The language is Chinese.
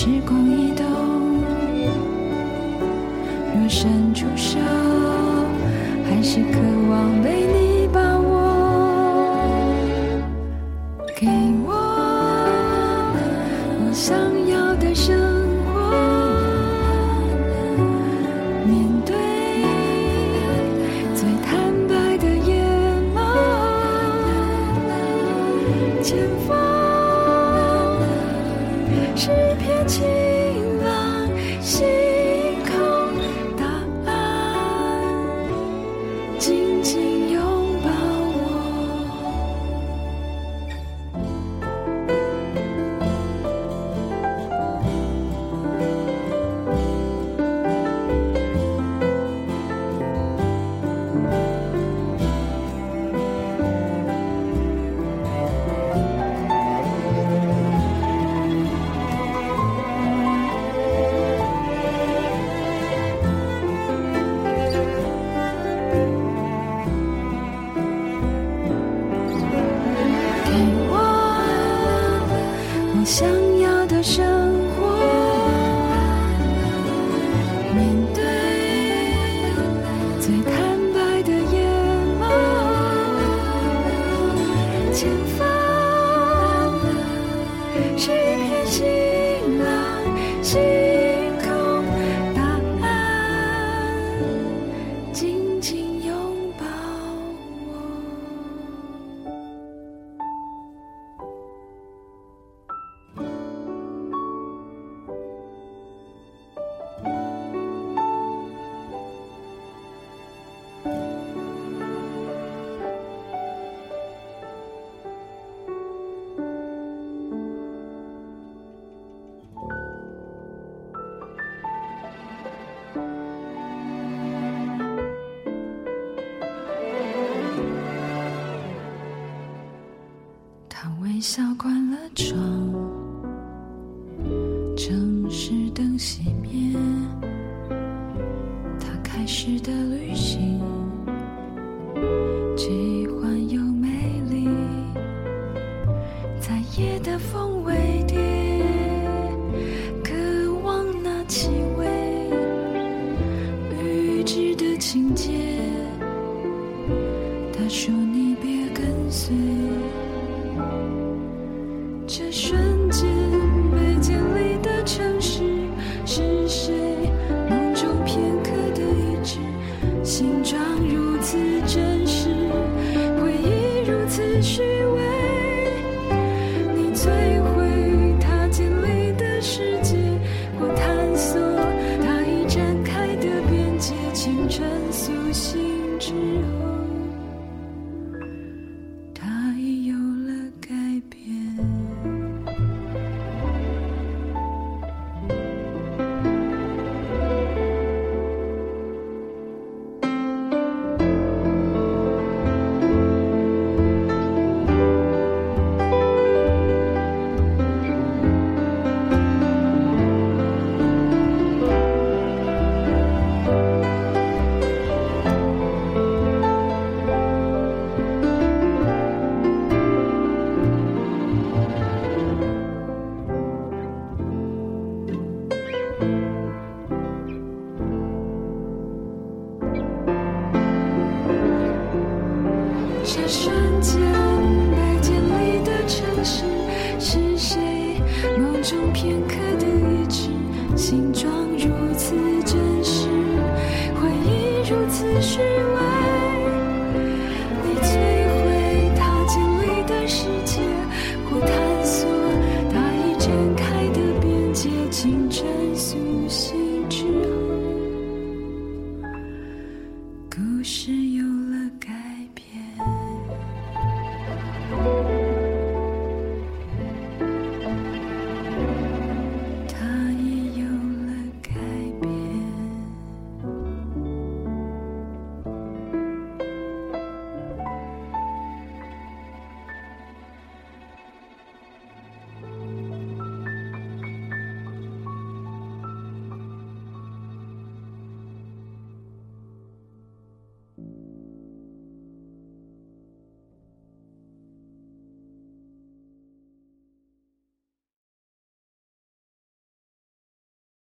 时光一动，若伸出手，还是渴望被你把握。给我我想要的生活，面对最坦白的眼眸，前方。情。想要的生活。面对最坦白的眼眸前方窗，城市灯熄灭，他开始的旅行，奇幻又美丽。在夜的风尾蝶，渴望那气味，预知的情节。他说你别跟随。这瞬间白天里的城市，是谁梦中片刻的一致？形状如此真实，回忆如此虚伪。